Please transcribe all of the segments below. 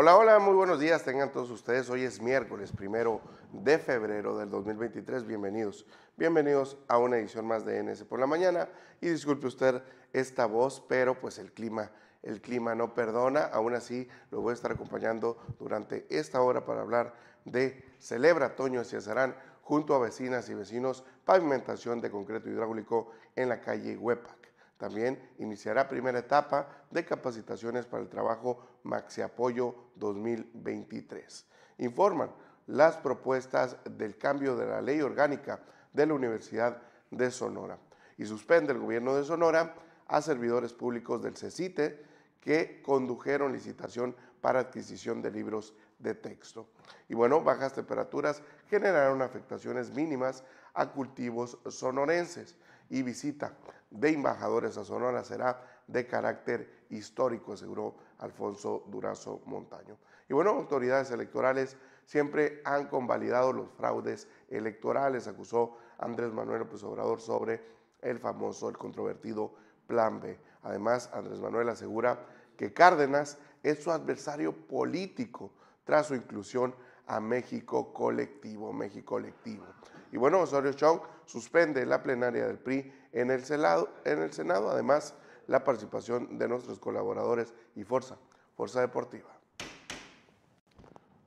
Hola, hola, muy buenos días, tengan todos ustedes. Hoy es miércoles primero de febrero del 2023. Bienvenidos, bienvenidos a una edición más de NS por la mañana. Y disculpe usted esta voz, pero pues el clima, el clima no perdona. Aún así, lo voy a estar acompañando durante esta hora para hablar de Celebra Toño Ciazarán junto a vecinas y vecinos, pavimentación de concreto hidráulico en la calle Huepac. También iniciará primera etapa de capacitaciones para el trabajo Maxi Apoyo 2023. Informan las propuestas del cambio de la ley orgánica de la Universidad de Sonora y suspende el gobierno de Sonora a servidores públicos del CECITE que condujeron licitación para adquisición de libros de texto. Y bueno, bajas temperaturas generaron afectaciones mínimas a cultivos sonorenses y visita de embajadores a Sonora será de carácter histórico, aseguró Alfonso Durazo Montaño. Y bueno, autoridades electorales siempre han convalidado los fraudes electorales, acusó Andrés Manuel López Obrador sobre el famoso, el controvertido Plan B. Además, Andrés Manuel asegura que Cárdenas es su adversario político tras su inclusión a México Colectivo, México Colectivo. Y bueno, Osorio Chong suspende la plenaria del PRI en el, Senado, en el Senado, además la participación de nuestros colaboradores y Fuerza, Fuerza Deportiva.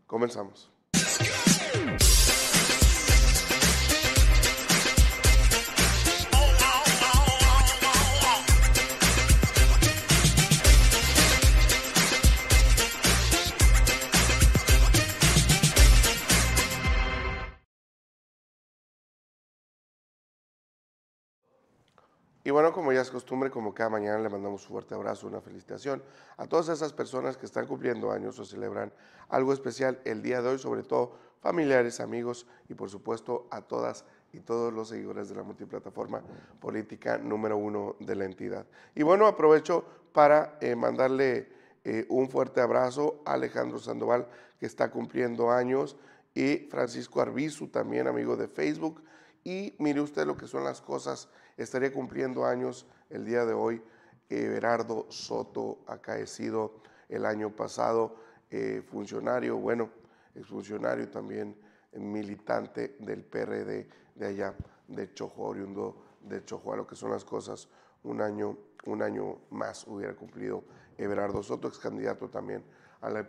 Comenzamos. Y bueno, como ya es costumbre, como cada mañana le mandamos un fuerte abrazo, una felicitación a todas esas personas que están cumpliendo años o celebran algo especial el día de hoy, sobre todo familiares, amigos y por supuesto a todas y todos los seguidores de la multiplataforma política número uno de la entidad. Y bueno, aprovecho para eh, mandarle eh, un fuerte abrazo a Alejandro Sandoval, que está cumpliendo años, y Francisco Arbizu, también amigo de Facebook. Y mire usted lo que son las cosas estaría cumpliendo años el día de hoy Everardo Soto, acaecido el año pasado, eh, funcionario, bueno, exfuncionario también, militante del PRD de allá, de Chojo, oriundo de Chojo, a lo que son las cosas, un año, un año más hubiera cumplido Everardo Soto, ex candidato también a la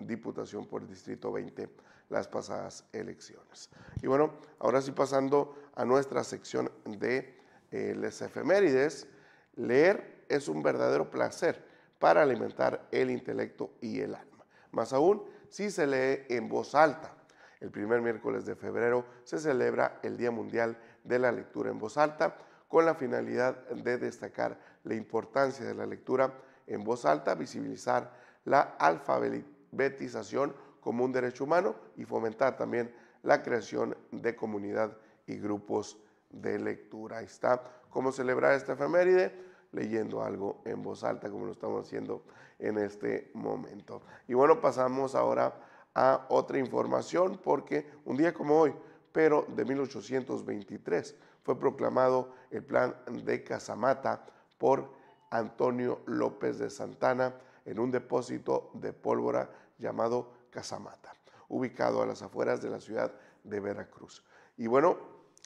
Diputación por el Distrito 20 las pasadas elecciones. Y bueno, ahora sí pasando a nuestra sección de eh, las efemérides, leer es un verdadero placer para alimentar el intelecto y el alma. Más aún si se lee en voz alta. El primer miércoles de febrero se celebra el Día Mundial de la Lectura en Voz Alta con la finalidad de destacar la importancia de la lectura en voz alta, visibilizar la alfabetización como un derecho humano y fomentar también la creación de comunidad y grupos de lectura. Está cómo celebrar esta efeméride, leyendo algo en voz alta como lo estamos haciendo en este momento. Y bueno, pasamos ahora a otra información porque un día como hoy, pero de 1823, fue proclamado el plan de Casamata por Antonio López de Santana en un depósito de pólvora llamado Casamata, ubicado a las afueras de la ciudad de Veracruz. Y bueno,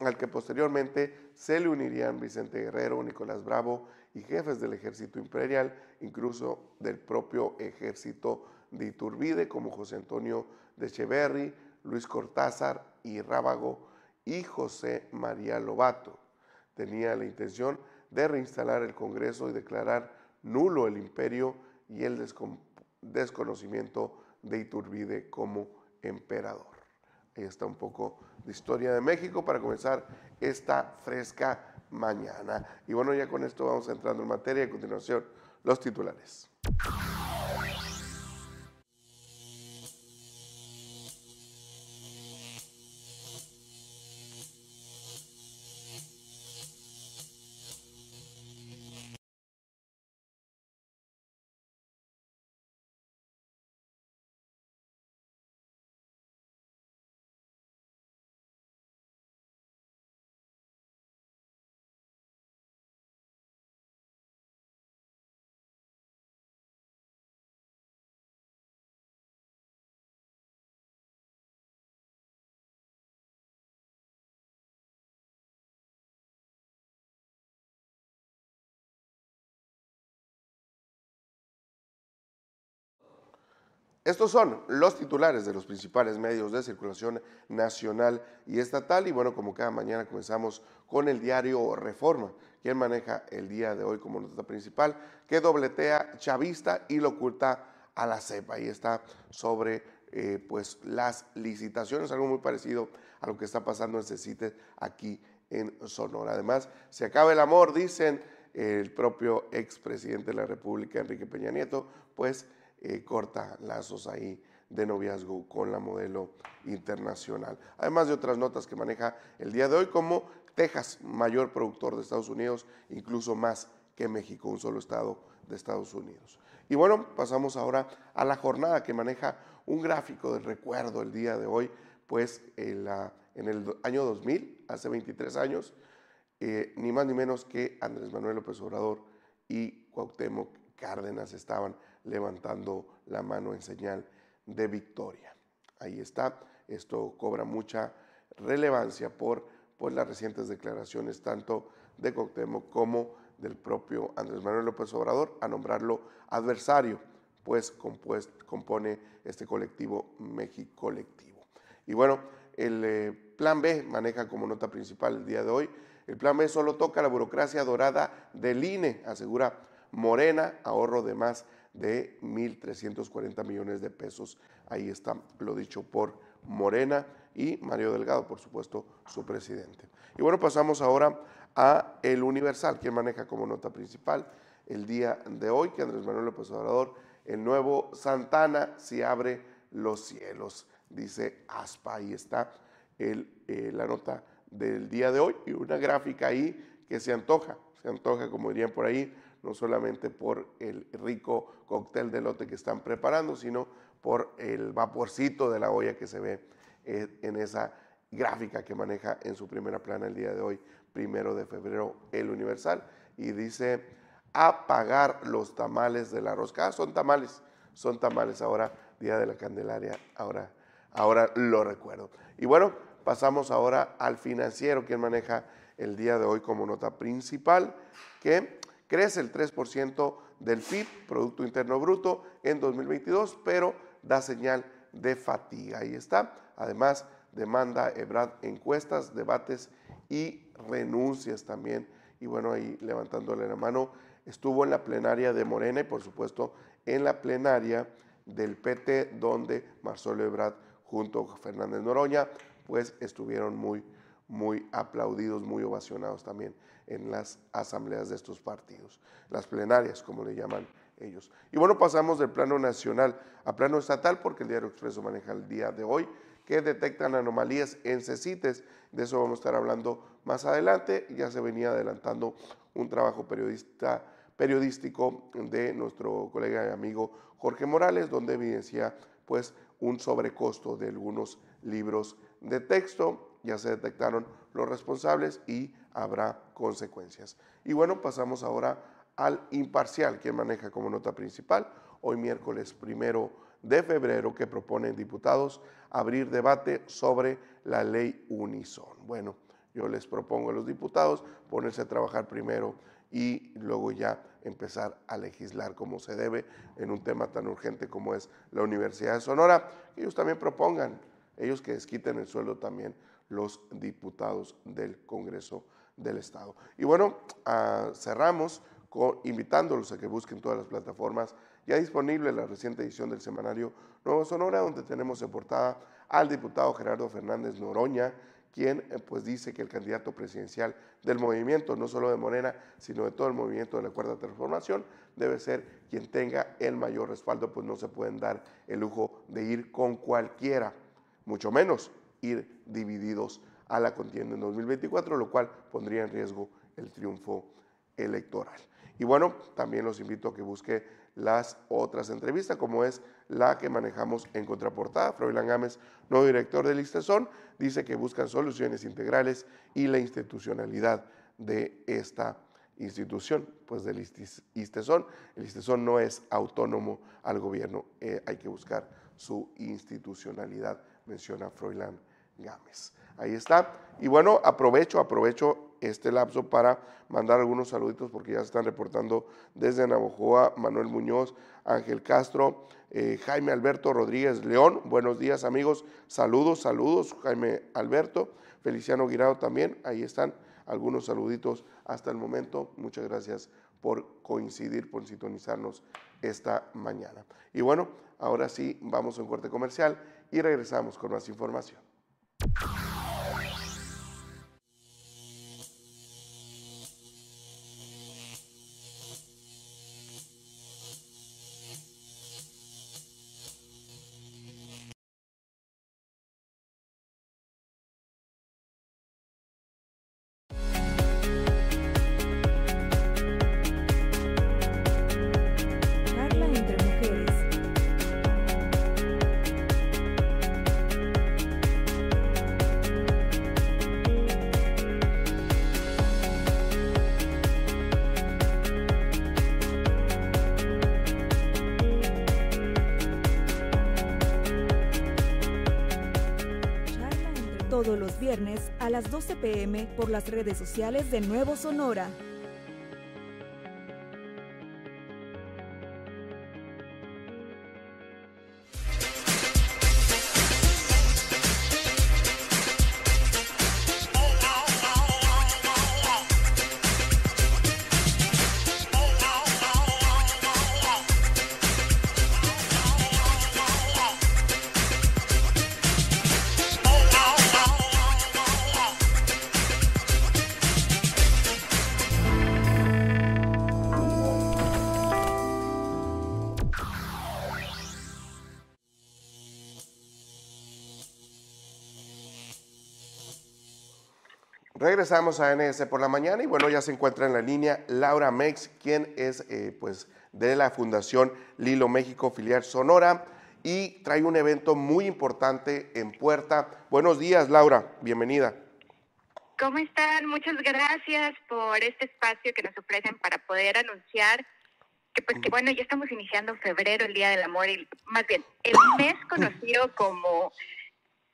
al que posteriormente se le unirían Vicente Guerrero, Nicolás Bravo y jefes del ejército imperial, incluso del propio ejército de Iturbide, como José Antonio de Echeverry, Luis Cortázar y Rábago y José María Lobato. Tenía la intención de reinstalar el Congreso y declarar nulo el imperio y el desconocimiento de Iturbide como emperador. Ahí está un poco de historia de México para comenzar esta fresca mañana. Y bueno, ya con esto vamos entrando en materia a continuación los titulares. Estos son los titulares de los principales medios de circulación nacional y estatal. Y bueno, como cada mañana comenzamos con el diario Reforma, quien maneja el día de hoy como nota principal, que dobletea chavista y lo oculta a la cepa. Ahí está sobre eh, pues las licitaciones, algo muy parecido a lo que está pasando en CECITE aquí en Sonora. Además, se acaba el amor, dicen el propio expresidente de la República, Enrique Peña Nieto, pues eh, corta lazos ahí de noviazgo con la modelo internacional. Además de otras notas que maneja el día de hoy, como Texas, mayor productor de Estados Unidos, incluso más que México, un solo estado de Estados Unidos. Y bueno, pasamos ahora a la jornada que maneja un gráfico de recuerdo el día de hoy, pues en, el año 2000, hace 23 años, eh, ni más ni menos que Andrés Manuel López Obrador y Cuauhtémoc Cárdenas estaban levantando la mano en señal de victoria. Ahí está, esto cobra mucha relevancia por, por las recientes declaraciones tanto de Cuauhtémoc como del propio Andrés Manuel López Obrador a nombrarlo adversario, pues compone este colectivo México Colectivo. Y bueno, el eh, plan B maneja como nota principal el día de hoy. El plan B solo toca la burocracia dorada del INE, asegura Morena, ahorro de más de 1.340 millones de pesos. Ahí está lo dicho por Morena y Mario Delgado, por supuesto, su presidente. Y bueno, pasamos ahora a El Universal, quien maneja como nota principal el día de hoy, que Andrés Manuel López Obrador, el nuevo Santana, si abre los cielos, dice Aspa. Ahí está el, eh, la nota del día de hoy y una gráfica ahí que se antoja, se antoja, como dirían por ahí, no solamente por el rico cóctel de lote que están preparando, sino por el vaporcito de la olla que se ve eh, en esa gráfica que maneja en su primera plana el día de hoy, primero de febrero, el Universal, y dice apagar los tamales de la rosca. Ah, son tamales, son tamales ahora, Día de la Candelaria, ahora, ahora lo recuerdo. Y bueno, pasamos ahora al financiero, quien maneja el día de hoy como nota principal, que crece el 3% del PIB, Producto Interno Bruto, en 2022, pero da señal de fatiga. Ahí está. Además, demanda Ebrad encuestas, debates y renuncias también. Y bueno, ahí levantándole la mano, estuvo en la plenaria de Morena y por supuesto en la plenaria del PT, donde Marcelo Ebrad junto a Fernández Noroña, pues estuvieron muy, muy aplaudidos, muy ovacionados también en las asambleas de estos partidos, las plenarias, como le llaman ellos. Y bueno, pasamos del plano nacional a plano estatal, porque el Diario Expreso maneja el día de hoy, que detectan anomalías en CECITES. De eso vamos a estar hablando más adelante. Ya se venía adelantando un trabajo periodista, periodístico de nuestro colega y amigo Jorge Morales, donde evidencia pues un sobrecosto de algunos libros de texto. Ya se detectaron los responsables y habrá consecuencias. Y bueno, pasamos ahora al imparcial, quien maneja como nota principal, hoy miércoles primero de febrero, que proponen diputados abrir debate sobre la ley Unison. Bueno, yo les propongo a los diputados ponerse a trabajar primero y luego ya empezar a legislar como se debe en un tema tan urgente como es la Universidad de Sonora. Ellos también propongan, ellos que desquiten el sueldo también los diputados del Congreso del Estado. Y bueno, ah, cerramos invitándolos a que busquen todas las plataformas ya disponible la reciente edición del semanario Nuevo Sonora, donde tenemos en portada al diputado Gerardo Fernández Noroña, quien eh, pues dice que el candidato presidencial del movimiento, no solo de Morena, sino de todo el movimiento de la Cuarta Transformación, debe ser quien tenga el mayor respaldo, pues no se pueden dar el lujo de ir con cualquiera, mucho menos ir divididos a la contienda en 2024, lo cual pondría en riesgo el triunfo electoral. Y bueno, también los invito a que busque las otras entrevistas, como es la que manejamos en contraportada. Froilán Gámez, nuevo director del ISTESON, dice que buscan soluciones integrales y la institucionalidad de esta institución, pues del ISTESON. El ISTESON no es autónomo al gobierno, eh, hay que buscar su institucionalidad, menciona Froilán Gámez. Ahí está. Y bueno, aprovecho, aprovecho este lapso para mandar algunos saluditos porque ya se están reportando desde Navojoa, Manuel Muñoz, Ángel Castro, eh, Jaime Alberto Rodríguez León. Buenos días amigos, saludos, saludos Jaime Alberto. Feliciano Guirado también, ahí están algunos saluditos hasta el momento. Muchas gracias por coincidir, por sintonizarnos esta mañana. Y bueno, ahora sí, vamos a un corte comercial y regresamos con más información. Las redes sociales de Nuevo Sonora. Regresamos a NS por la mañana y bueno, ya se encuentra en la línea Laura Mex, quien es eh, pues de la Fundación Lilo México Filial Sonora y trae un evento muy importante en puerta. Buenos días, Laura, bienvenida. ¿Cómo están? Muchas gracias por este espacio que nos ofrecen para poder anunciar que pues que bueno, ya estamos iniciando febrero, el Día del Amor, y más bien el mes conocido como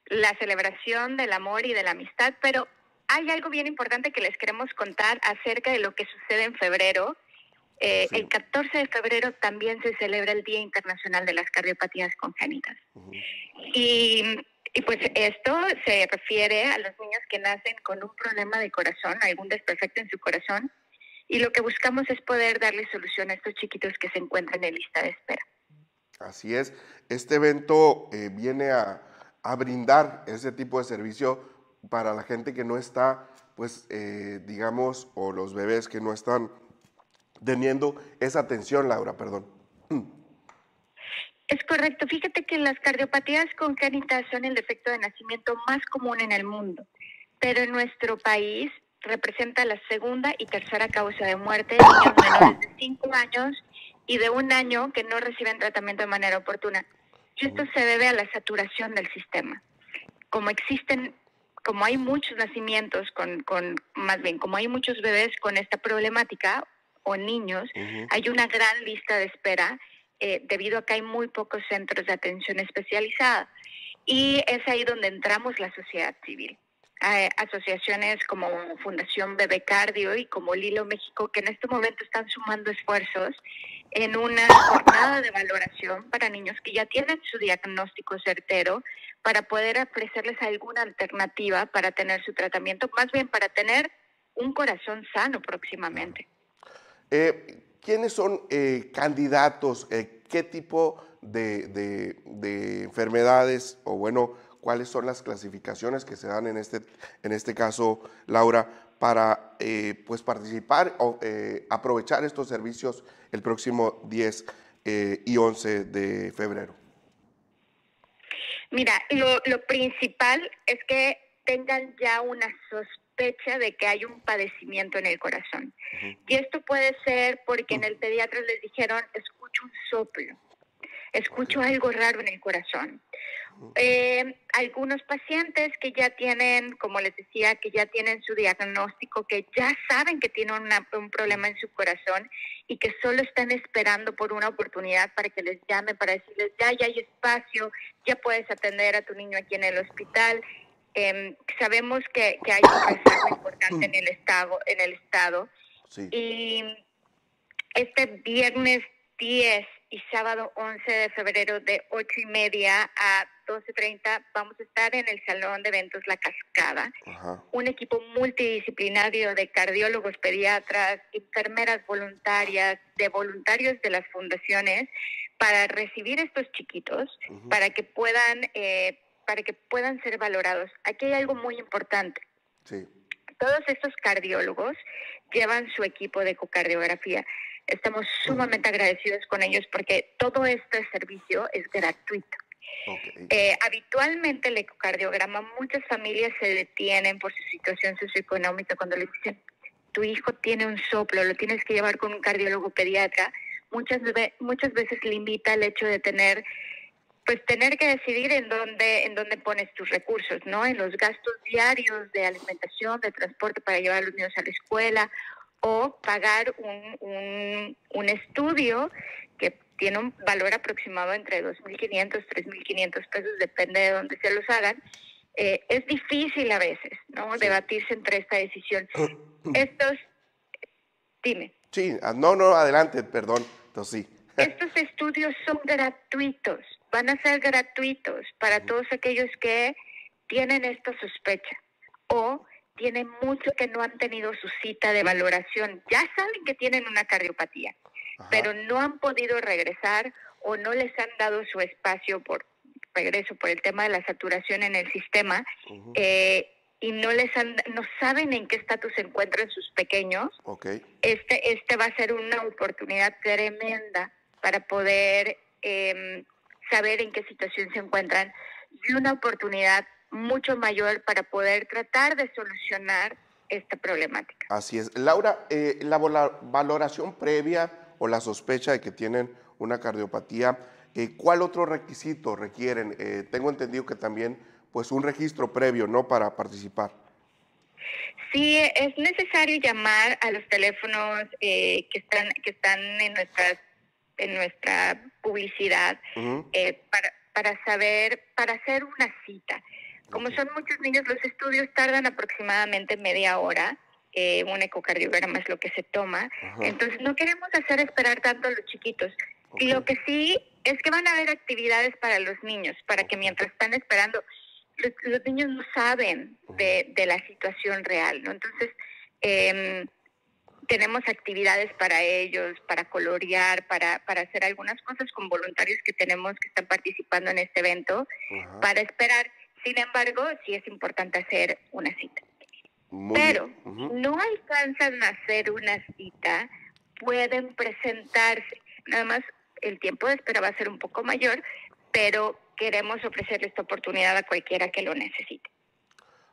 la celebración del amor y de la amistad, pero hay algo bien importante que les queremos contar acerca de lo que sucede en febrero. Eh, el 14 de febrero también se celebra el Día Internacional de las Cardiopatías Congénitas. y, y, pues esto se refiere a los niños que nacen con un problema de corazón, algún desperfecto en su corazón, y lo que buscamos es poder darle solución a estos chiquitos que se encuentran en lista de espera. Así es, este evento eh, viene a, a brindar ese tipo de servicio para la gente que no está, pues, eh, digamos, o los bebés que no están teniendo esa atención, Laura, perdón. Es correcto. Fíjate que las cardiopatías congénitas son el defecto de nacimiento más común en el mundo, pero en nuestro país representa la segunda y tercera causa de muerte de niños menores de 5 años y de un año que no reciben tratamiento de manera oportuna. Y esto se debe a la saturación del sistema. Como existen como hay muchos nacimientos con, con, más bien, como hay muchos bebés con esta problemática o niños, hay una gran lista de espera eh, debido a que hay muy pocos centros de atención especializada. Y es ahí donde entramos la sociedad civil. Asociaciones como Fundación Bebé Cardio y como Lilo México que en este momento están sumando esfuerzos en una jornada de valoración para niños que ya tienen su diagnóstico certero para poder ofrecerles alguna alternativa para tener su tratamiento, más bien para tener un corazón sano próximamente. Eh, ¿Quiénes son eh, candidatos? Eh, ¿Qué tipo de, enfermedades o bueno, cuáles son las clasificaciones que se dan en este, en este caso, Laura, para pues participar o aprovechar estos servicios el próximo 10 y 11 de febrero? Mira, lo, lo principal es que tengan ya una sospecha de que hay un padecimiento en el corazón. Y esto puede ser porque en el pediatra les dijeron, escucho un soplo, escucho algo raro en el corazón. Eh, algunos pacientes que ya tienen, como les decía, que ya tienen su diagnóstico, que ya saben que tienen un problema en su corazón y que solo están esperando por una oportunidad para que les llame, para decirles, ya, ya hay espacio, ya puedes atender a tu niño aquí en el hospital. Em, sabemos que, que, hay un rezago importante en el estado. En el estado. Y este viernes 10 y sábado 11 de febrero de 8 y media a 12.30 vamos a estar en el Salón de Eventos La Cascada. Un equipo multidisciplinario de cardiólogos, pediatras, enfermeras voluntarias, de voluntarios de las fundaciones para recibir estos chiquitos, para que puedan eh, para que puedan ser valorados. Aquí hay algo muy importante. Todos estos cardiólogos llevan su equipo de ecocardiografía. Estamos sumamente agradecidos con ellos porque todo este servicio es gratuito. Eh, habitualmente el ecocardiograma, muchas familias se detienen por su situación socioeconómica cuando le dicen, tu hijo tiene un soplo, lo tienes que llevar con un cardiólogo pediatra. Muchas, muchas veces limita el hecho de tener pues tener que decidir en dónde en dónde pones tus recursos, ¿no? En los gastos diarios de alimentación, de transporte para llevar a los niños a la escuela o pagar un, un, estudio que tiene un valor aproximado entre 2.500, 3.500 pesos, depende de dónde se los hagan. Eh, es difícil a veces, ¿no? Debatirse entre esta decisión. Estos, dime. Sí, ah, no, no, adelante, perdón, entonces sí. Estos estudios son gratuitos, van a ser gratuitos para todos aquellos que tienen esta sospecha o tienen mucho que no han tenido su cita de valoración. Ya saben que tienen una cardiopatía, pero no han podido regresar o no les han dado su espacio por regreso por el tema de la saturación en el sistema eh, y no les han, no saben en qué estatus se encuentran sus pequeños. Este este va a ser una oportunidad tremenda para poder em, saber en qué situación se encuentran y una oportunidad mucho mayor para poder tratar de solucionar esta problemática. Así es. Laura, eh, la valoración previa o la sospecha de que tienen una cardiopatía, eh, ¿cuál otro requisito requieren? Eh, tengo entendido que también pues un registro previo, ¿no? Para participar. Sí, es necesario llamar a los teléfonos que están que están en nuestras en nuestra publicidad para, para saber, para hacer una cita. Como son muchos niños, los estudios tardan aproximadamente media hora. Eh, un ecocardiograma es lo que se toma. Entonces no queremos hacer esperar tanto a los chiquitos. Lo que sí es que van a haber actividades para los niños, para que mientras están esperando, los, niños no saben de, de, la situación real, ¿no? Entonces, eh, tenemos actividades para ellos, para colorear, para, para hacer algunas cosas con voluntarios que tenemos que están participando en este evento, para esperar. Sin embargo, sí es importante hacer una cita. Pero no alcanzan a hacer una cita, pueden presentarse. Nada más el tiempo de espera va a ser un poco mayor, pero queremos ofrecerle esta oportunidad a cualquiera que lo necesite.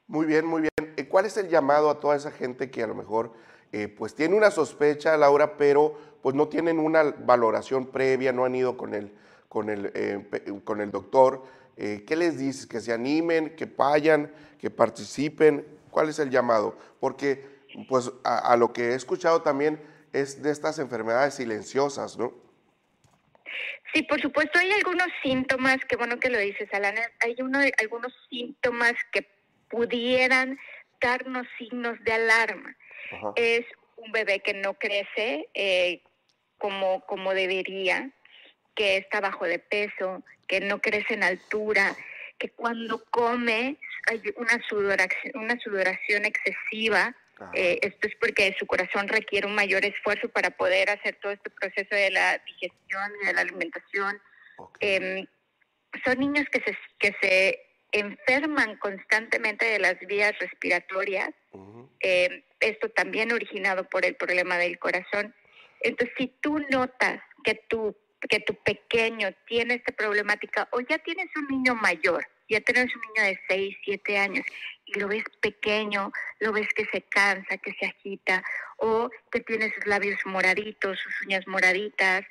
Muy bien, muy bien. Eh, ¿Cuál es el llamado a toda esa gente que a lo mejor eh, pues tiene una sospecha, Laura, pero pues no tienen una valoración previa, no han ido con el, con el, eh, con el doctor? Eh, ¿Qué les dices? ¿Que se animen, que vayan, que participen? ¿Cuál es el llamado? Porque pues a, lo que he escuchado también es de estas enfermedades silenciosas, ¿no? Sí, por supuesto, hay algunos síntomas, qué bueno que lo dices, Alana, hay uno, algunos síntomas que pudieran darnos signos de alarma. Es un bebé que no crece eh, como, como debería, que está bajo de peso, que no crece en altura, que cuando come hay una sudoración, una sudoración excesiva. Eh, esto es porque su corazón requiere un mayor esfuerzo para poder hacer todo este proceso de la digestión y de la alimentación. Em, son niños que se, que se enferman constantemente de las vías respiratorias. Em, esto también originado por el problema del corazón. Entonces, si tú notas que tu que tu pequeño tiene esta problemática o ya tienes un niño mayor, ya tienes un niño de 6, 7 años y lo ves pequeño, lo ves que se cansa, que se agita o que tiene sus labios moraditos, sus uñas moraditas,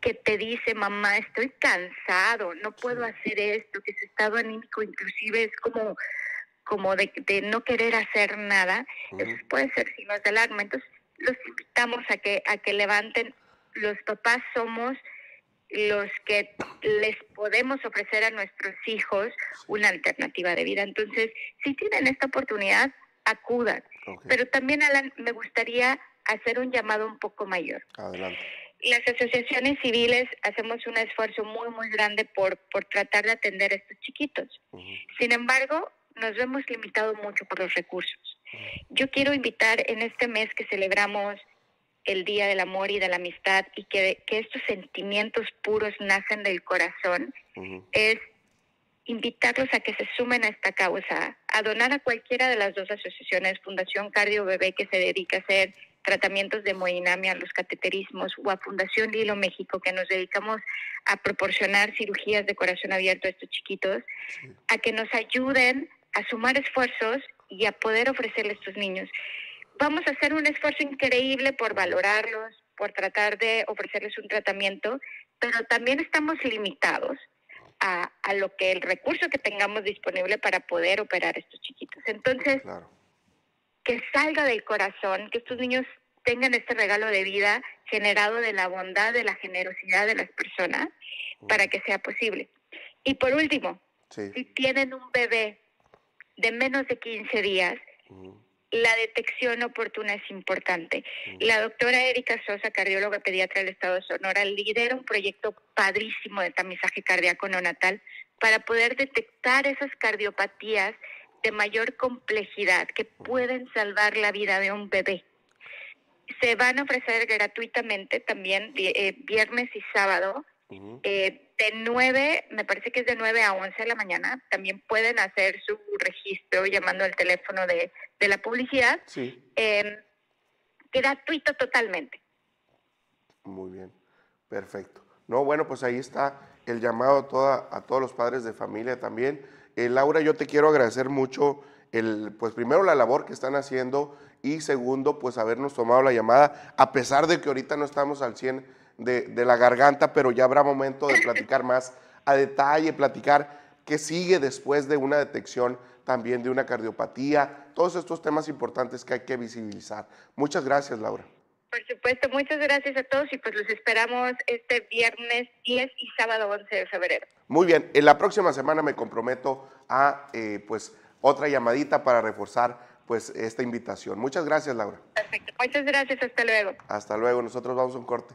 que te dice, mamá, estoy cansado, no puedo hacer esto, que su estado anímico inclusive es como, como de, de no querer hacer nada, eso puede ser signos de alarma. Entonces, los invitamos a que, a que levanten los papás somos los que les podemos ofrecer a nuestros hijos una alternativa de vida. Entonces, si tienen esta oportunidad, acudan. Pero también, Alan, me gustaría hacer un llamado un poco mayor. Adelante. las asociaciones civiles hacemos un esfuerzo muy, muy grande por, por tratar de atender a estos chiquitos. Sin embargo, nos vemos limitados mucho por los recursos. Yo quiero invitar en este mes que celebramos el Día del Amor y de la Amistad y que, que estos sentimientos puros nacen del corazón, es invitarlos a que se sumen a esta causa, a donar a cualquiera de las dos asociaciones, Fundación Cardio Bebé, que se dedica a hacer tratamientos de hemodinamia, los cateterismos, o a Fundación Lilo México, que nos dedicamos a proporcionar cirugías de corazón abierto a estos chiquitos, a que nos ayuden a sumar esfuerzos y a poder ofrecerles a estos niños. Vamos a hacer un esfuerzo increíble por valorarlos, por tratar de ofrecerles un tratamiento, pero también estamos limitados a, a lo que el recurso que tengamos disponible para poder operar a estos chiquitos. Entonces, que salga del corazón, que estos niños tengan este regalo de vida generado de la bondad, de la generosidad de las personas, para que sea posible. Y por último, si tienen un bebé de menos de 15 días, la detección oportuna es importante. La doctora Erika Sosa, cardióloga pediatra del Estado de Sonora, lidera un proyecto padrísimo de tamizaje cardíaco neonatal para poder detectar esas cardiopatías de mayor complejidad que pueden salvar la vida de un bebé. Se van a ofrecer gratuitamente también eh, viernes y sábado eh, de 9, me parece que es de 9 a 11 de la mañana, también pueden hacer su registro llamando al teléfono de, de la publicidad. Sí. Eh, gratuito totalmente. Muy bien, perfecto. No, bueno, pues ahí está el llamado a, toda, a todos los padres de familia también. Eh, Laura, yo te quiero agradecer mucho, el, pues primero la labor que están haciendo y segundo, pues habernos tomado la llamada, a pesar de que ahorita no estamos al 100 de, la garganta, pero ya habrá momento de platicar más a detalle, platicar qué sigue después de una detección también de una cardiopatía, todos estos temas importantes que hay que visibilizar. Muchas gracias, Laura. Por supuesto, muchas gracias a todos y pues los esperamos este viernes 10 y sábado 11 de febrero. Muy bien, en la próxima semana me comprometo a eh, pues otra llamadita para reforzar pues esta invitación. Muchas gracias, Laura. Perfecto, muchas gracias, hasta luego. Hasta luego, nosotros vamos a un corte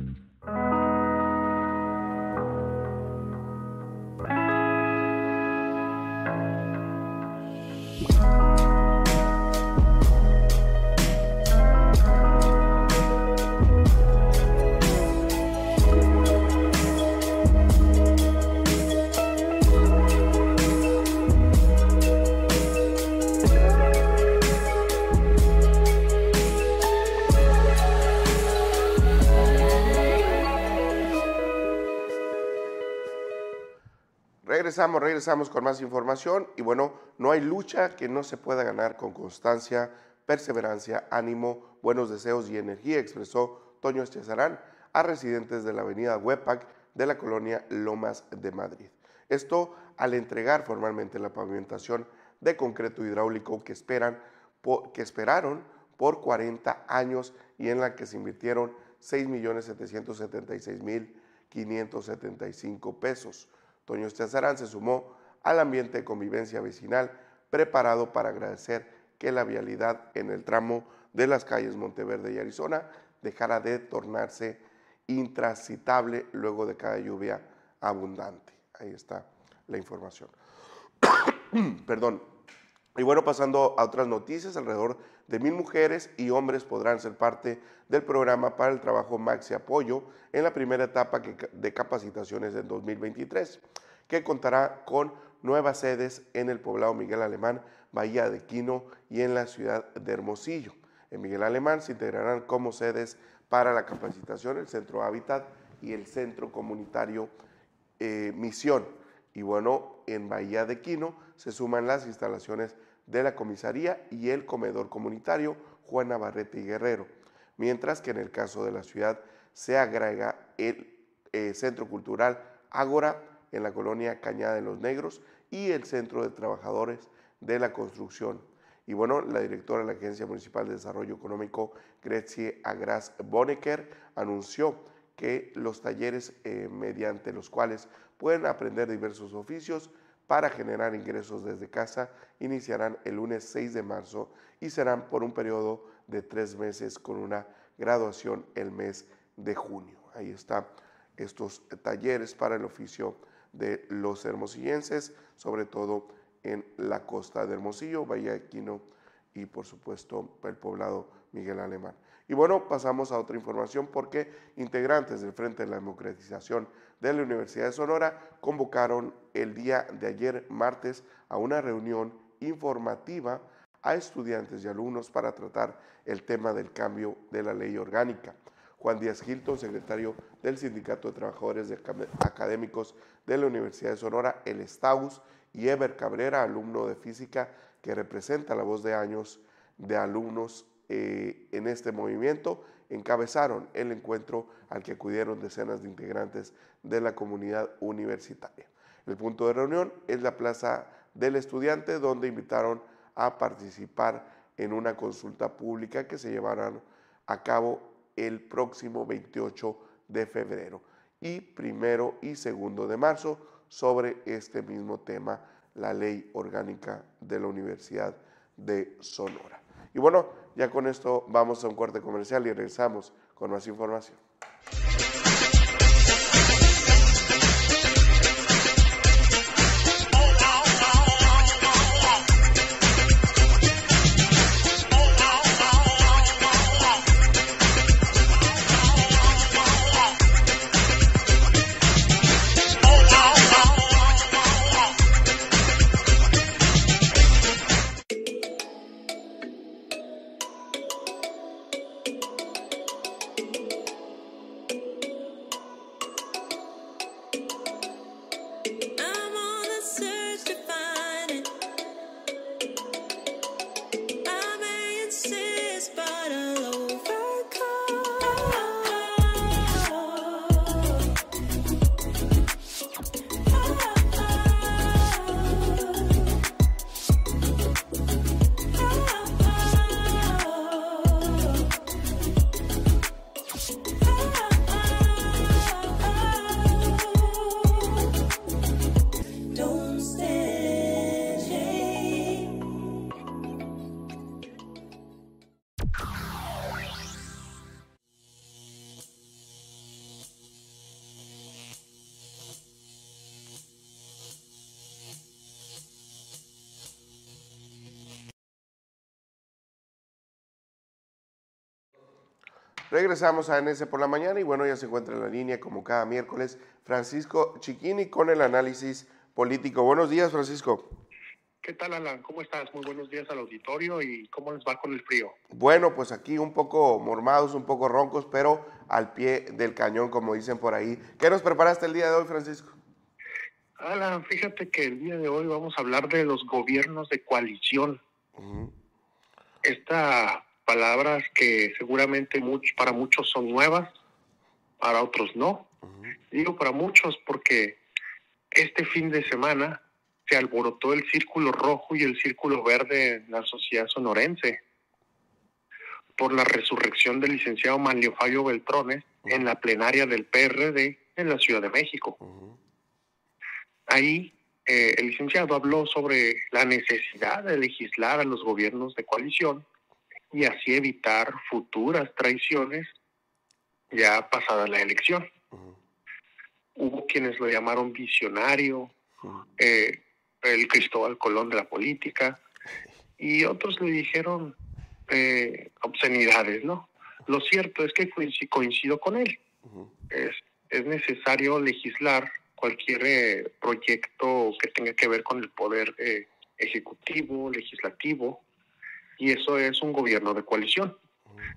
Regresamos, regresamos con más información y bueno, no hay lucha que no se pueda ganar con constancia, perseverancia, ánimo, buenos deseos y energía, expresó Toño Estezarán a residentes de la avenida Huepac de la colonia Lomas de Madrid. Esto al entregar formalmente la pavimentación de concreto hidráulico que, esperan, que esperaron por 40 años y en la que se invirtieron 6.776.575 pesos. Toño Estezarán se sumó al ambiente de convivencia vecinal preparado para agradecer que la vialidad en el tramo de las calles Monteverde y Arizona dejara de tornarse intransitable luego de cada lluvia abundante. Ahí está la información. Perdón. Y bueno, pasando a otras noticias, alrededor de mil mujeres y hombres podrán ser parte del programa para el trabajo Maxi Apoyo en la primera etapa de capacitaciones en 2023, que contará con nuevas sedes en el poblado Miguel Alemán, Bahía de Quino y en la ciudad de Hermosillo. En Miguel Alemán se integrarán como sedes para la capacitación el Centro Hábitat y el Centro Comunitario eh, Misión. Y bueno, en Bahía de Quino se suman las instalaciones de la comisaría y el comedor comunitario Juan Navarrete y Guerrero, mientras que en el caso de la ciudad se agrega el eh, Centro Cultural Ágora en la colonia Cañada de los Negros y el Centro de Trabajadores de la Construcción. Y bueno, la directora de la Agencia Municipal de Desarrollo Económico, Gretzky Agras Bonecker, anunció que los talleres eh, mediante los cuales pueden aprender diversos oficios para generar ingresos desde casa iniciarán el lunes 6 de marzo y serán por un periodo de tres meses con una graduación el mes de junio. Ahí están estos talleres para el oficio de los hermosillenses, sobre todo en la costa de Hermosillo, Bahía de Quino y por supuesto el poblado Miguel Alemán. Y bueno, pasamos a otra información porque integrantes del Frente de la Democratización de la Universidad de Sonora convocaron el día de ayer martes a una reunión informativa a estudiantes y alumnos para tratar el tema del cambio de la ley orgánica. Juan Díaz Hilton, secretario del Sindicato de Trabajadores Académicos de la Universidad de Sonora, el STAUS, y Eber Cabrera, alumno de física que representa la voz de años de alumnos eh, en este movimiento, encabezaron el encuentro al que acudieron decenas de integrantes de la comunidad universitaria. El punto de reunión es la Plaza del Estudiante, donde invitaron a participar en una consulta pública que se llevará a cabo el próximo 28 de febrero y primero y segundo de marzo sobre este mismo tema, la ley orgánica de la Universidad de Sonora. Y bueno, ya con esto vamos a un corte comercial y regresamos con más información. Regresamos a NS por la mañana y bueno, ya se encuentra en la línea como cada miércoles Francisco Chiquini con el análisis político. Buenos días, Francisco. ¿Qué tal, Alan? ¿Cómo estás? Muy buenos días al auditorio y ¿cómo les va con el frío? Bueno, pues aquí un poco mormados, un poco roncos, pero al pie del cañón, como dicen por ahí. ¿Qué nos preparaste el día de hoy, Francisco? Alan, fíjate que el día de hoy vamos a hablar de los gobiernos de coalición. Esta palabras que seguramente para muchos son nuevas, para otros no. Digo para muchos porque este fin de semana se alborotó el círculo rojo y el círculo verde en la sociedad sonorense por la resurrección del licenciado Manlio Fabio Beltrones en la plenaria del PRD en la Ciudad de México. Ahí eh, el licenciado habló sobre la necesidad de legislar a los gobiernos de coalición y así evitar futuras traiciones ya pasada la elección. Hubo quienes lo llamaron visionario, eh, el Cristóbal Colón de la política, y otros le dijeron eh, obscenidades, ¿no? Lo cierto es que coincido con él. es, es necesario legislar cualquier eh, proyecto que tenga que ver con el poder ejecutivo, legislativo, y eso es un gobierno de coalición.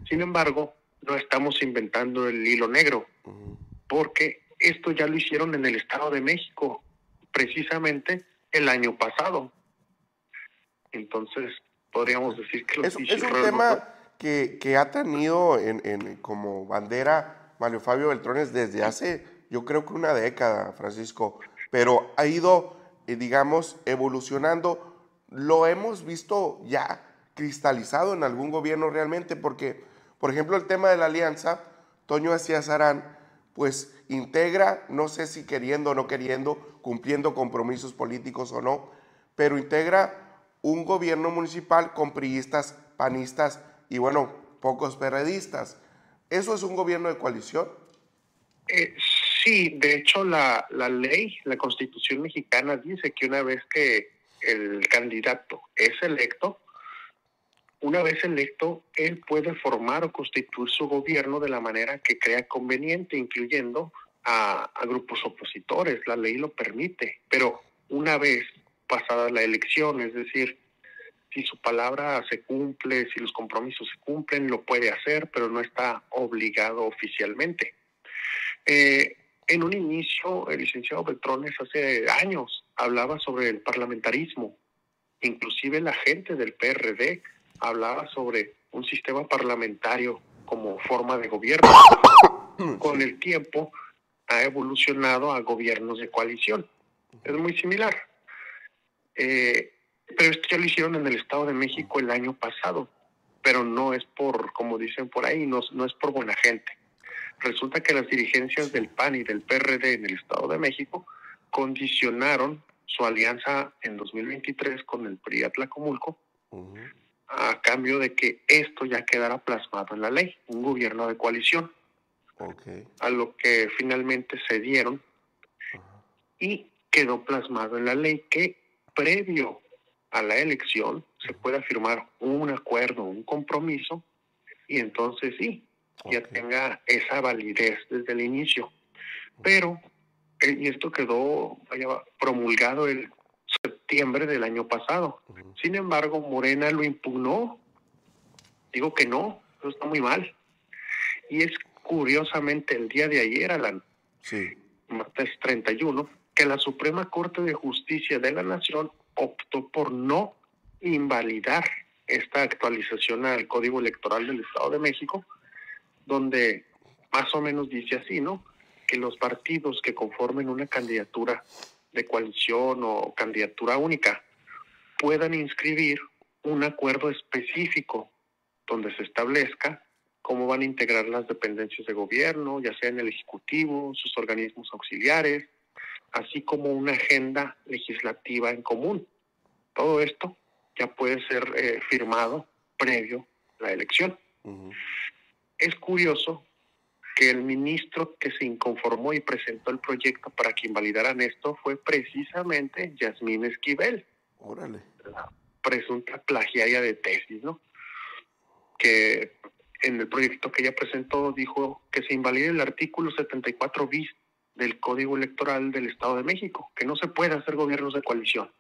Sin embargo, no estamos inventando el hilo negro, porque esto ya lo hicieron en el Estado de México, precisamente el año pasado. Entonces, podríamos decir que es, es un tema que, que, ha tenido en, en, como bandera Mario Fabio Beltrones desde hace, yo creo que una década, Francisco, pero ha ido, eh, digamos, evolucionando. Lo hemos visto ya cristalizado en algún gobierno realmente, porque, por ejemplo, el tema de la alianza, Toño García Sarán, pues integra, no sé si queriendo o no queriendo, cumpliendo compromisos políticos o no, pero integra un gobierno municipal con priistas, panistas y bueno, pocos perredistas. ¿Eso es un gobierno de coalición? Eh, sí, de hecho la, la ley, la constitución mexicana dice que una vez que el candidato es electo, una vez electo, él puede formar o constituir su gobierno de la manera que crea conveniente, incluyendo a, grupos opositores. La ley lo permite, pero una vez pasada la elección, es decir, si su palabra se cumple, si los compromisos se cumplen, lo puede hacer, pero no está obligado oficialmente. Eh, en un inicio, el licenciado Beltrones hace años hablaba sobre el parlamentarismo. Inclusive la gente del PRD hablaba sobre un sistema parlamentario como forma de gobierno. Con el tiempo ha evolucionado a gobiernos de coalición. Es muy similar. Eh, pero esto ya lo hicieron en el Estado de México el año pasado, pero no es por, como dicen por ahí, no, no es por buena gente. Resulta que las dirigencias del PAN y del PRD en el Estado de México condicionaron su alianza en 2023 con el PRI Atlacomulco a cambio de que esto ya quedara plasmado en la ley, un gobierno de coalición. A lo que finalmente se dieron y quedó plasmado en la ley que previo a la elección se pueda firmar un acuerdo, un compromiso, y entonces sí, ya tenga esa validez desde el inicio. Pero, eh, y esto quedó vaya, promulgado el septiembre del año pasado. Sin embargo, Morena lo impugnó. Digo que no, eso está muy mal. Y es curiosamente el día de ayer, Alan, sí. martes 31, que la Suprema Corte de Justicia de la Nación optó por no invalidar esta actualización al Código Electoral del Estado de México, donde más o menos dice así, ¿no? Que los partidos que conformen una candidatura de coalición o candidatura única puedan inscribir un acuerdo específico donde se establezca cómo van a integrar las dependencias de gobierno, ya sea en el Ejecutivo, sus organismos auxiliares, así como una agenda legislativa en común. Todo esto ya puede ser eh, firmado previo a la elección. Es curioso que el ministro que se inconformó y presentó el proyecto para que invalidaran esto fue precisamente Yasmín Esquivel. Órale. La presunta plagiaria de tesis, ¿no? Que en el proyecto que ella presentó dijo que se invalide el artículo 74 bis del Código Electoral del Estado de México, que no se puede hacer gobiernos de coalición.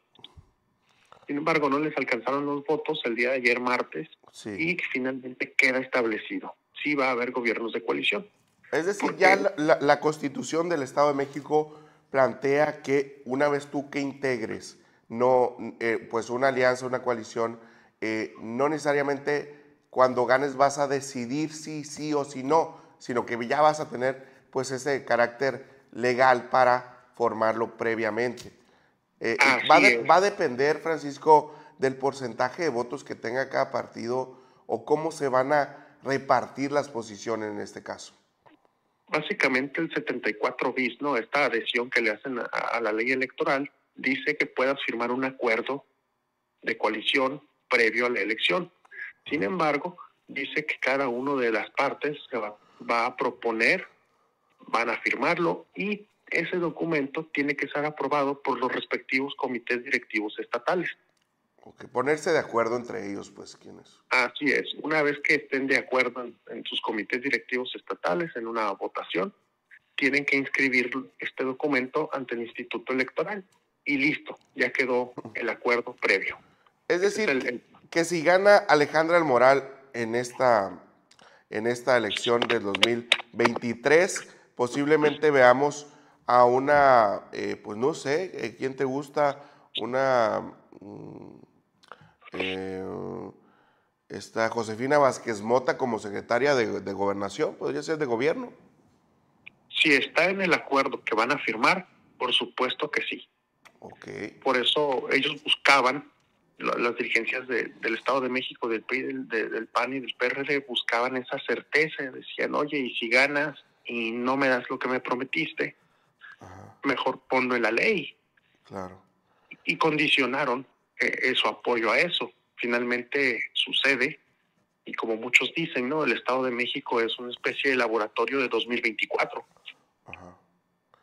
Sin embargo, no les alcanzaron los votos el día de ayer martes Sí. y finalmente queda establecido. Sí va a haber gobiernos de coalición. Es decir, Porque- ya la, la- la Constitución del Estado de México plantea que una vez tú que integres no, eh, pues una alianza, una coalición, eh, no necesariamente cuando ganes vas a decidir si sí o si no, sino que ya vas a tener pues ese carácter legal para formarlo previamente. Eh, de- va a depender, Francisco, del porcentaje de votos que tenga cada partido o cómo se van a repartir las posiciones en este caso. Básicamente el 74 bis, ¿no? Esta adhesión que le hacen a, la ley electoral dice que puedas firmar un acuerdo de coalición previo a la elección. Sin embargo, dice que cada una de las partes va a proponer, van a firmarlo y ese documento tiene que ser aprobado por los respectivos comités directivos estatales. Ok, Ponerse de acuerdo entre ellos, pues, ¿quiénes? Así es, una vez que estén de acuerdo en, en sus comités directivos estatales en una votación, tienen que inscribir este documento ante el Instituto Electoral y listo, ya quedó el acuerdo previo. Es decir, es el- que, el- que si gana Alejandra El Moral en esta, en esta elección del 2023, posiblemente veamos a una, eh, pues no sé, eh, ¿quién te gusta? Una, mm, eh, esta Josefina Vázquez Mota como secretaria de, de gobernación, podría ser de gobierno. Si está en el acuerdo que van a firmar, por supuesto que sí. Ok. Por eso ellos buscaban, la- las dirigencias de- del Estado de México, del PRI, del, de- del PAN y del PRD, buscaban esa certeza. Decían, oye, y si ganas y no me das lo que me prometiste, Ajá, mejor ponlo en la ley. claro. Y condicionaron eh, su apoyo a eso. Finalmente sucede, y como muchos dicen, ¿no? El Estado de México es una especie de laboratorio de 2024. Ajá.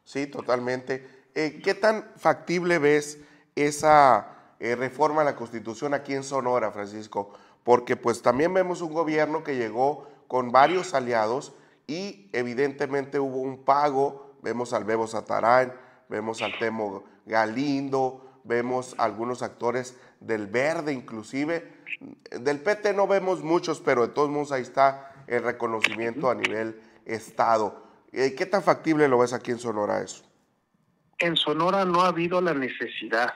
Sí, totalmente. Eh, ¿Qué tan factible ves esa eh, reforma a la Constitución aquí en Sonora, Francisco? Porque pues también vemos un gobierno que llegó con varios aliados y evidentemente hubo un pago. Vemos al Bebo Satarán, vemos al Temo Galindo, vemos algunos actores del Verde inclusive. Del PT no vemos muchos, pero de todos modos ahí está el reconocimiento a nivel Estado. Eh, ¿Qué tan factible lo ves aquí en Sonora eso? En Sonora no ha habido la necesidad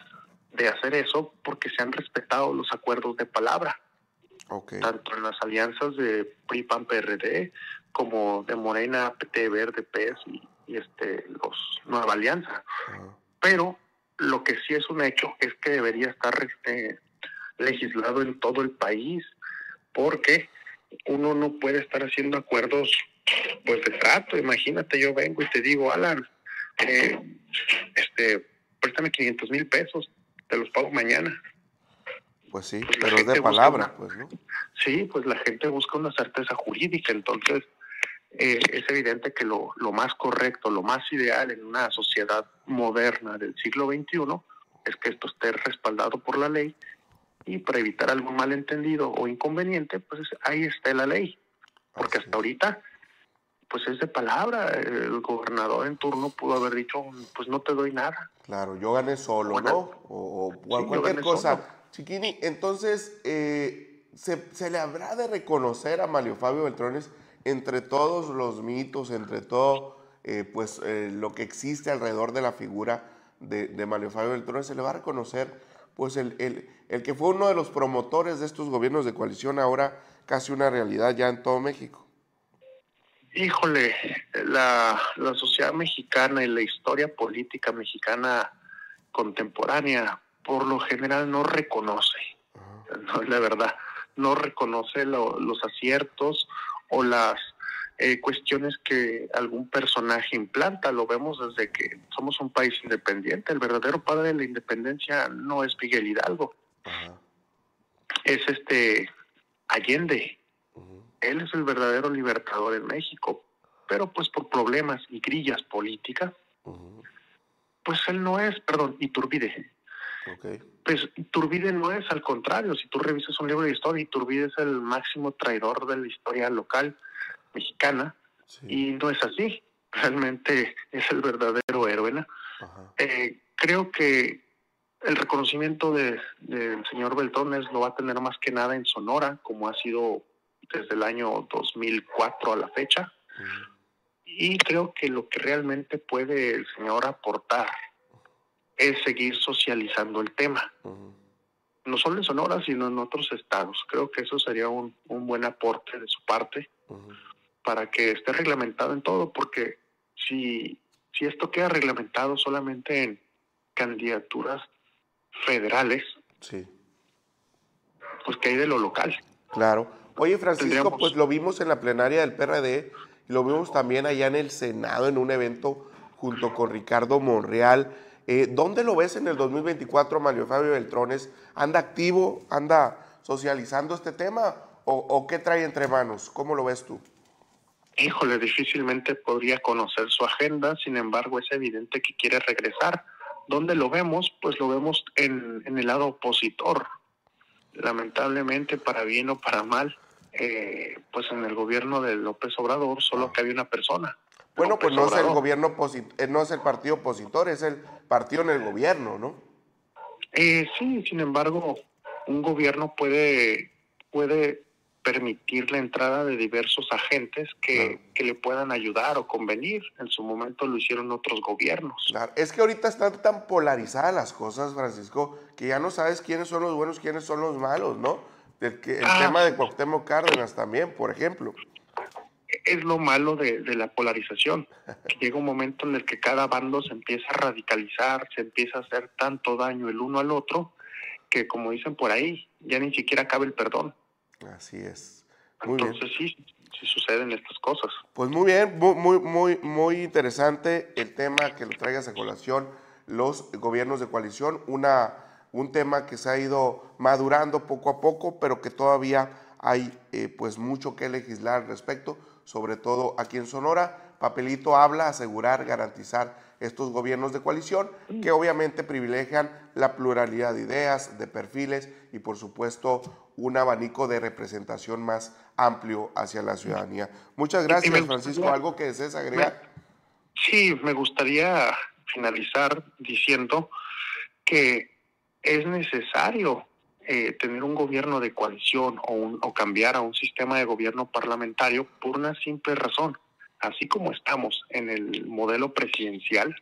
de hacer eso porque se han respetado los acuerdos de palabra, tanto en las alianzas de PRI, PAN, PRD, como de Morena, PT, Verde, PES y, y este los Nueva Alianza. Pero lo que sí es un hecho es que debería estar este, legislado en todo el país, porque uno no puede estar haciendo acuerdos pues de trato. Imagínate, yo vengo y te digo, Alan, eh, este, préstame 500 mil pesos, te los pago mañana. Pues sí, Pues pero es de palabra, una- pues, ¿no? Sí, pues la gente busca una certeza jurídica, entonces eh, es evidente que lo, lo más correcto, lo más ideal en una sociedad moderna del siglo XXI es que esto esté respaldado por la ley y para evitar algún malentendido o inconveniente, pues ahí está la ley, porque hasta ahorita pues es de palabra, el gobernador en turno pudo haber dicho, pues no te doy nada. Claro, yo gané solo, Bueno, ¿no? O, o sí, cualquier gané cosa. solo. Chiquini, entonces, eh, ¿se, se le habrá de reconocer a Mario Fabio Beltrones entre todos los mitos, entre todo eh, pues, eh, lo que existe alrededor de la figura de, de Mario Fabio Beltrones, se le va a reconocer pues el, el- el que fue uno de los promotores de estos gobiernos de coalición, ahora casi una realidad ya en todo México? Híjole, la, la sociedad mexicana y la historia política mexicana contemporánea por lo general no reconoce, no, la verdad, no reconoce lo- los aciertos o las eh, cuestiones que algún personaje implanta. Lo vemos desde que somos un país independiente. El verdadero padre de la independencia no es Miguel Hidalgo, Ajá. es este Allende. Él es el verdadero libertador en México, pero pues por problemas y grillas políticas, pues él no es, perdón, Iturbide. Ok. Pues Iturbide no es, al contrario, si tú revisas un libro de historia, Iturbide es el máximo traidor de la historia local mexicana Sí, y no es así, realmente es el verdadero héroe. ¿no? Eh, creo que el reconocimiento de- del señor Beltrones lo va a tener más que nada en Sonora, como ha sido desde el año 2004 a la fecha. ujú. Y creo que lo que realmente puede el señor aportar es seguir socializando el tema, no solo en Sonora, sino en otros estados. Creo que eso sería un, un buen aporte de su parte para que esté reglamentado en todo, porque si, si esto queda reglamentado solamente en candidaturas federales, Sí, pues que hay de lo local. claro. Oye, Francisco, Tendríamos- pues lo vimos en la plenaria del PRD y lo vimos también allá en el Senado en un evento junto con Ricardo Monreal. Eh, ¿Dónde lo ves en el 2024, Mario Fabio Beltrones? ¿Anda activo? ¿Anda socializando este tema? ¿O, qué trae entre manos? ¿Cómo lo ves tú? Híjole, difícilmente podría conocer su agenda, sin embargo es evidente que quiere regresar. ¿Dónde lo vemos? Pues lo vemos en, en el lado opositor. Lamentablemente, para bien o para mal, eh, pues en el gobierno de López Obrador solo que había una persona. Bueno, pues no es el gobierno eh, no es el partido opositor, es el partido en el gobierno, ¿no? Eh, sí, sin embargo, un gobierno puede, puede permitir la entrada de diversos agentes que, Claro. que le puedan ayudar o convenir. En su momento lo hicieron otros gobiernos. Claro, es que ahorita están tan polarizadas las cosas, Francisco, que ya no sabes quiénes son los buenos, quiénes son los malos, ¿no? El, que- el Ah. tema de Cuauhtémoc Cárdenas también, por ejemplo. Es lo malo de, de la polarización. Que llega un momento en el que cada bando se empieza a radicalizar, se empieza a hacer tanto daño el uno al otro, que como dicen por ahí, ya ni siquiera cabe el perdón. Así es. Muy bien. Entonces sí, sí suceden estas cosas. Pues muy bien, muy, muy, muy, muy interesante el tema que lo traigas a colación, los gobiernos de coalición, una, un tema que se ha ido madurando poco a poco, pero que todavía hay eh, pues mucho que legislar al respecto, sobre todo aquí en Sonora. Papelito habla, asegurar, garantizar estos gobiernos de coalición que obviamente privilegian la pluralidad de ideas, de perfiles y por supuesto un abanico de representación más amplio hacia la ciudadanía. Muchas gracias, Francisco. ¿Algo que desees agregar? Sí, me gustaría finalizar diciendo que es necesario eh, tener un gobierno de coalición o, un, o cambiar a un sistema de gobierno parlamentario por una simple razón. Así como estamos en el modelo presidencial,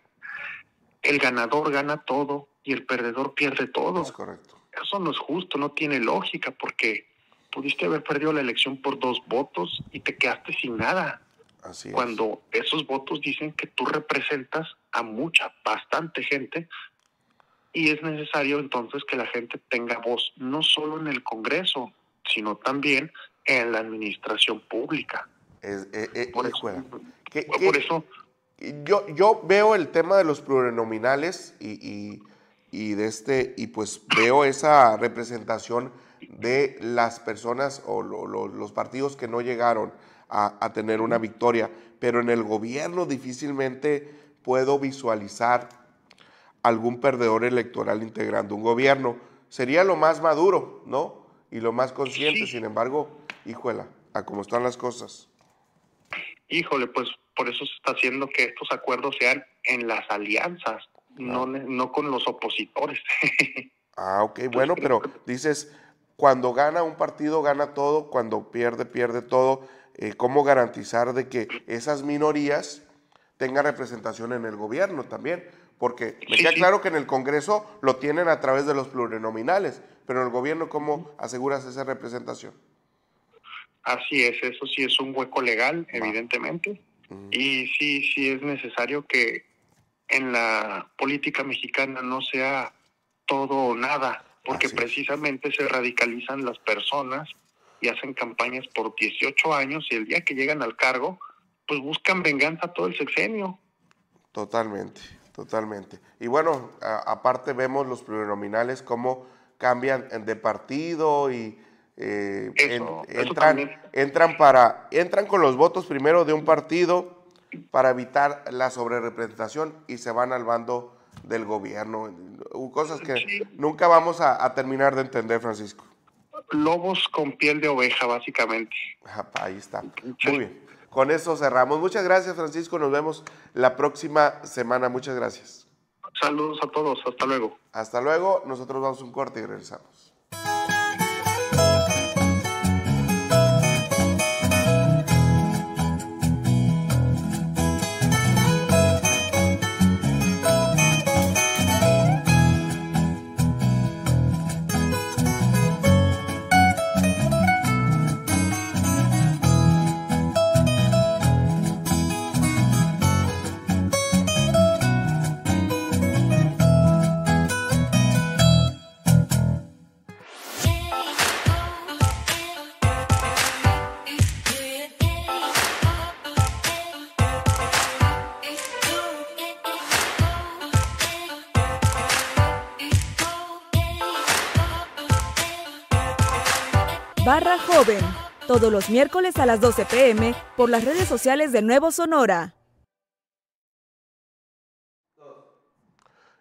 el ganador gana todo y el perdedor pierde todo. Es correcto. Eso no es justo, no tiene lógica, porque pudiste haber perdido la elección por dos votos y te quedaste sin nada. Así es. Cuando esos votos dicen que tú representas a mucha, bastante gente, y es necesario entonces que la gente tenga voz, no solo en el Congreso, sino también en la administración pública. Es, eh, eh, Por eso, ¿Qué- por qué- eso Yo, yo veo el tema de los plurinominales y, y- y de este, y pues veo esa representación de las personas o lo- lo- los partidos que no llegaron a, a tener una victoria, pero en el gobierno difícilmente puedo visualizar algún perdedor electoral integrando un gobierno. Sería lo más maduro, ¿no? Y lo más consciente, sin embargo, híjola, a cómo están las cosas. Híjole, pues por eso se está haciendo que estos acuerdos sean en las alianzas, no, ne- no con los opositores. Ah, ok, bueno, pero dices, cuando gana un partido, gana todo, cuando pierde, pierde todo. Eh, ¿Cómo garantizar de que esas minorías tengan representación en el gobierno también? Porque me queda claro que en el Congreso lo tienen a través de los plurinominales, pero en el gobierno, ¿cómo aseguras esa representación? Así es, eso sí es un hueco legal, evidentemente. Y sí, sí es necesario que en la política mexicana no sea todo o nada, porque Así precisamente se radicalizan las personas y hacen campañas por 18 años y el día que llegan al cargo, pues buscan venganza todo el sexenio. Totalmente, totalmente. Y bueno, a- aparte vemos los plurinominales cómo cambian de partido y eh, Eso, en- eso entran, entran para, entran con los votos primero de un partido para evitar la sobrerepresentación y se van al bando del gobierno. Cosas que Sí. nunca vamos a, a terminar de entender, Francisco. Lobos con piel de oveja, básicamente. Ahí está. Muy bien. Con eso cerramos. Muchas gracias, Francisco. Nos vemos la próxima semana. Muchas gracias. Saludos a todos, hasta luego. Hasta luego, nosotros vamos a un corte y regresamos. Barra Joven, todos los miércoles a las 12 pm por las redes sociales de Nuevo Sonora.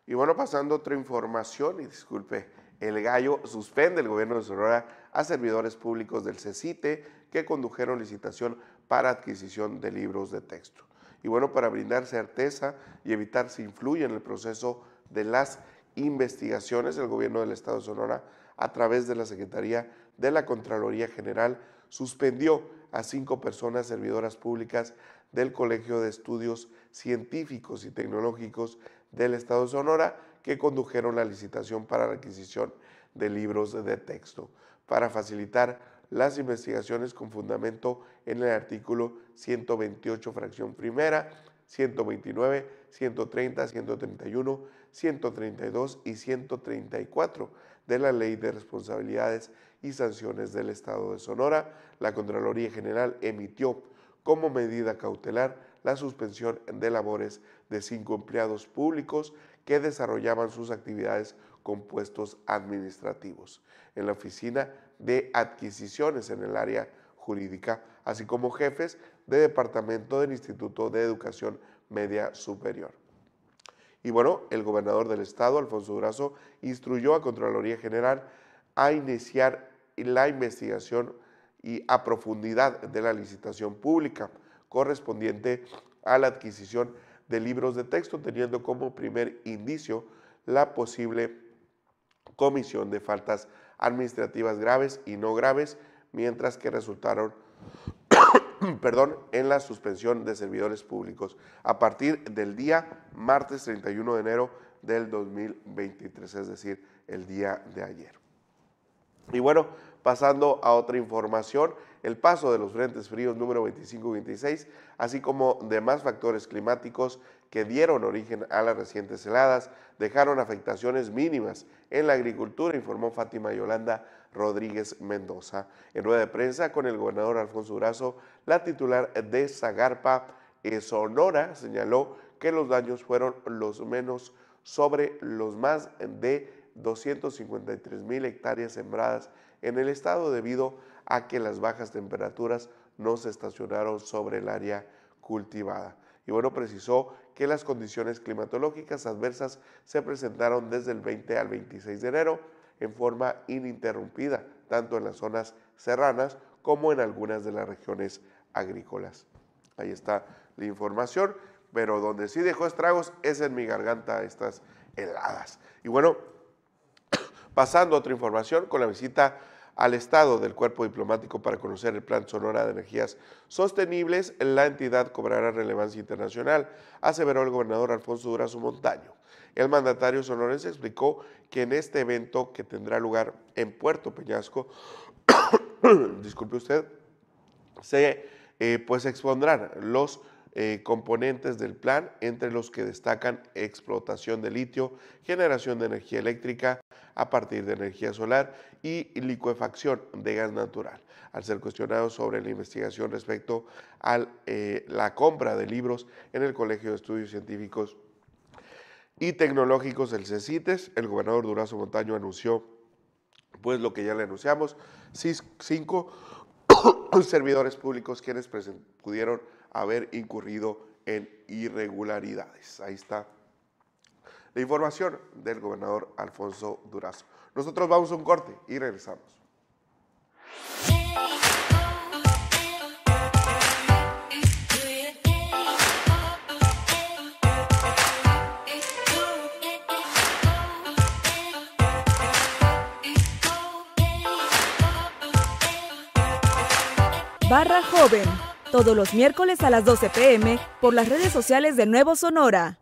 Y bueno, pasando a otra información, y disculpe, el gallo suspende el gobierno de Sonora a servidores públicos del CECITE que condujeron licitación para adquisición de libros de texto. Y bueno, para brindar certeza y evitar se influye en el proceso de las investigaciones, el gobierno del Estado de Sonora, a través de la Secretaría de la Contraloría General, suspendió a cinco personas servidoras públicas del Colegio de Estudios Científicos y Tecnológicos del Estado de Sonora que condujeron la licitación para la adquisición de libros de texto. Para facilitar las investigaciones con fundamento en el artículo 128, fracción primera, 129, 130, 131, 132 y 134 de la Ley de Responsabilidades y Sanciones del Estado de Sonora, la Contraloría General emitió como medida cautelar la suspensión de labores de cinco empleados públicos que desarrollaban sus actividades con puestos administrativos en la Oficina de Adquisiciones en el área jurídica, así como jefes de departamento del Instituto de Educación Media Superior. Y bueno, el gobernador del estado, Alfonso Durazo, instruyó a Contraloría General a iniciar la investigación y a profundidad de la licitación pública correspondiente a la adquisición de libros de texto, teniendo como primer indicio la posible comisión de faltas administrativas graves y no graves, mientras que resultaron perdón, en la suspensión de servidores públicos a partir del día martes 31 de enero del 2023, es decir, el día de ayer. Y bueno, pasando a otra información, el paso de los frentes fríos número 25 y 26, así como demás factores climáticos que dieron origen a las recientes heladas, dejaron afectaciones mínimas en la agricultura, informó Fátima Yolanda Rodríguez Mendoza. En rueda de prensa con el gobernador Alfonso Durazo, la titular de Zagarpa eh, Sonora señaló que los daños fueron los menos sobre los más de 253 mil hectáreas sembradas en el estado debido a que las bajas temperaturas no se estacionaron sobre el área cultivada. Y bueno, precisó que las condiciones climatológicas adversas se presentaron desde el 20 al 26 de enero en forma ininterrumpida, tanto en las zonas serranas como en algunas de las regiones agrícolas. Ahí está la información, pero donde sí dejó estragos es en mi garganta estas heladas. Y bueno, pasando a otra información con la visita al Estado del Cuerpo Diplomático para conocer el Plan Sonora de Energías Sostenibles, la entidad cobrará relevancia internacional, aseveró el gobernador Alfonso Durazo Montaño. El mandatario sonorense explicó que en este evento que tendrá lugar en Puerto Peñasco, disculpe usted, se eh, pues expondrán los eh, componentes del plan, entre los que destacan explotación de litio, generación de energía eléctrica a partir de energía solar y licuefacción de gas natural. Al ser cuestionado sobre la investigación respecto a eh, la compra de libros en el Colegio de Estudios Científicos y Tecnológicos, el CECITES, el gobernador Durazo Montaño anunció, pues lo que ya le anunciamos, cinco servidores públicos quienes pudieron haber incurrido en irregularidades. Ahí está la información del gobernador Alfonso Durazo. Nosotros vamos a un corte y regresamos. Barra Joven todos los miércoles a las 12 pm por las redes sociales de Nuevo Sonora.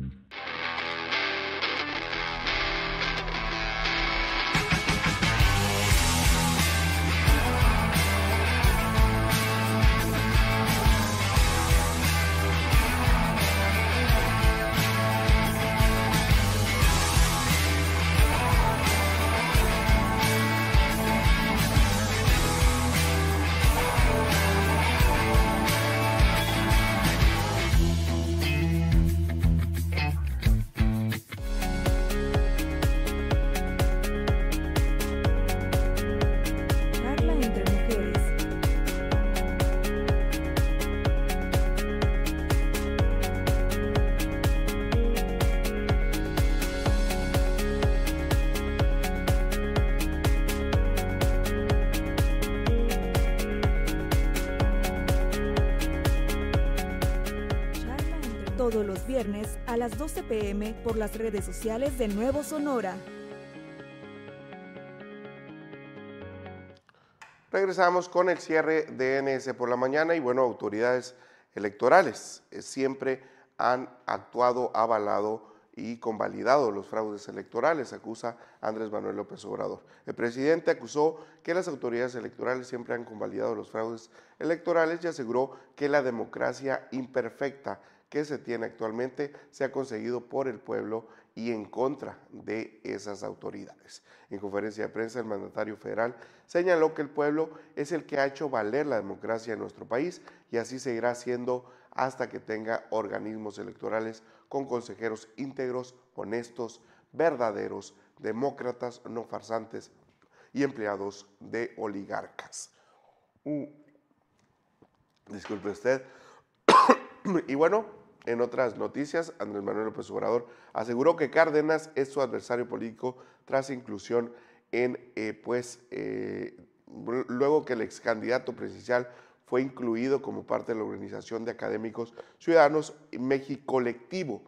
Viernes a las 12 pm por las redes sociales de Nuevo Sonora. Regresamos con el cierre de NS por la mañana y bueno, autoridades electorales eh, siempre han actuado, avalado y convalidado los fraudes electorales, acusa Andrés Manuel López Obrador. El presidente acusó que las autoridades electorales siempre han convalidado los fraudes electorales y aseguró que la democracia imperfecta que se tiene actualmente se ha conseguido por el pueblo y en contra de esas autoridades. En conferencia de prensa, el mandatario federal señaló que el pueblo es el que ha hecho valer la democracia en nuestro país y así seguirá siendo hasta que tenga organismos electorales con consejeros íntegros, honestos, verdaderos, demócratas, no farsantes y empleados de oligarcas. Disculpe usted. y bueno, en otras noticias, Andrés Manuel López Obrador aseguró que Cárdenas es su adversario político tras inclusión en, eh, pues, eh, luego que el ex candidato presidencial fue incluido como parte de la Organización de Académicos Ciudadanos México Colectivo,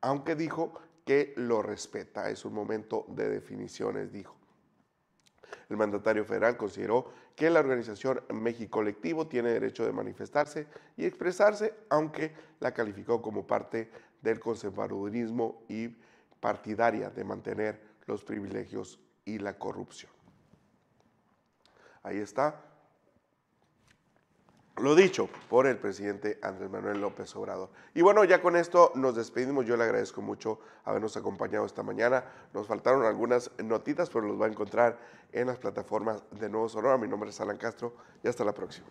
aunque dijo que lo respeta. Es un momento de definiciones, dijo. El mandatario federal consideró que la organización México Colectivo tiene derecho de manifestarse y expresarse, aunque la calificó como parte del conservadurismo y partidaria de mantener los privilegios y la corrupción. Ahí está lo dicho por el presidente Andrés Manuel López Obrador. Y bueno, ya con esto nos despedimos. Yo le agradezco mucho habernos acompañado esta mañana. Nos faltaron algunas notitas, pero los va a encontrar en las plataformas de Nuevo Sonora. Mi nombre es Alan Castro y hasta la próxima.